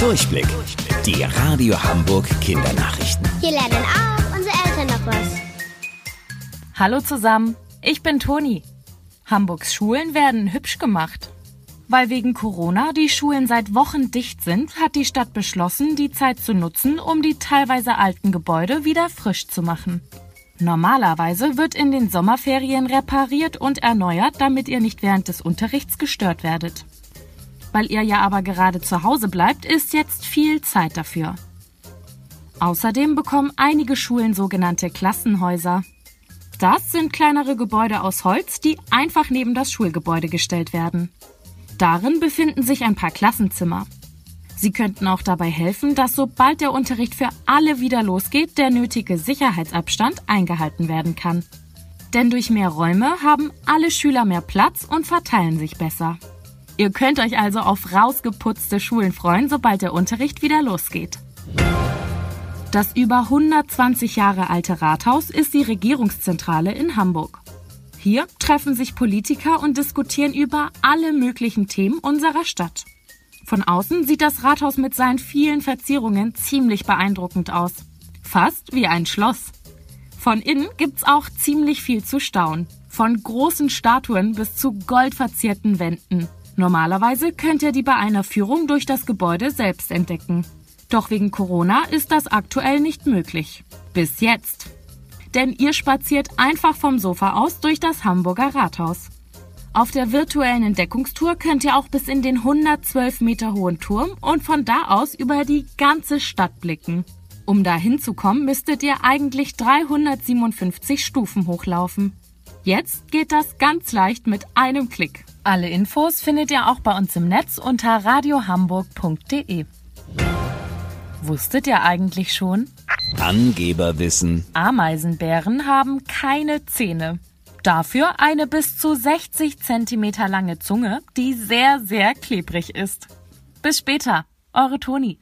Durchblick. Die Radio Hamburg Kindernachrichten. Hier lernen auch unsere Eltern noch was. Hallo zusammen, ich bin Toni. Hamburgs Schulen werden hübsch gemacht. Weil wegen Corona die Schulen seit Wochen dicht sind, hat die Stadt beschlossen, die Zeit zu nutzen, um die teilweise alten Gebäude wieder frisch zu machen. Normalerweise wird in den Sommerferien repariert und erneuert, damit ihr nicht während des Unterrichts gestört werdet. Weil ihr ja aber gerade zu Hause bleibt, ist jetzt viel Zeit dafür. Außerdem bekommen einige Schulen sogenannte Klassenhäuser. Das sind kleinere Gebäude aus Holz, die einfach neben das Schulgebäude gestellt werden. Darin befinden sich ein paar Klassenzimmer. Sie könnten auch dabei helfen, dass sobald der Unterricht für alle wieder losgeht, der nötige Sicherheitsabstand eingehalten werden kann. Denn durch mehr Räume haben alle Schüler mehr Platz und verteilen sich besser. Ihr könnt euch also auf rausgeputzte Schulen freuen, sobald der Unterricht wieder losgeht. Das über 120 Jahre alte Rathaus ist die Regierungszentrale in Hamburg. Hier treffen sich Politiker und diskutieren über alle möglichen Themen unserer Stadt. Von außen sieht das Rathaus mit seinen vielen Verzierungen ziemlich beeindruckend aus. Fast wie ein Schloss. Von innen gibt's auch ziemlich viel zu staunen. Von großen Statuen bis zu goldverzierten Wänden. Normalerweise könnt ihr die bei einer Führung durch das Gebäude selbst entdecken. Doch wegen Corona ist das aktuell nicht möglich. Bis jetzt denn ihr spaziert einfach vom Sofa aus durch das Hamburger Rathaus. Auf der virtuellen Entdeckungstour könnt ihr auch bis in den 112 Meter hohen Turm und von da aus über die ganze Stadt blicken. Um da hinzukommen, müsstet ihr eigentlich 357 Stufen hochlaufen. Jetzt geht das ganz leicht mit einem Klick. Alle Infos findet ihr auch bei uns im Netz unter radiohamburg.de. Wusstet ihr eigentlich schon? Angeberwissen. Ameisenbären haben keine Zähne. Dafür eine bis zu 60 Zentimeter lange Zunge, die sehr, sehr klebrig ist. Bis später, eure Toni.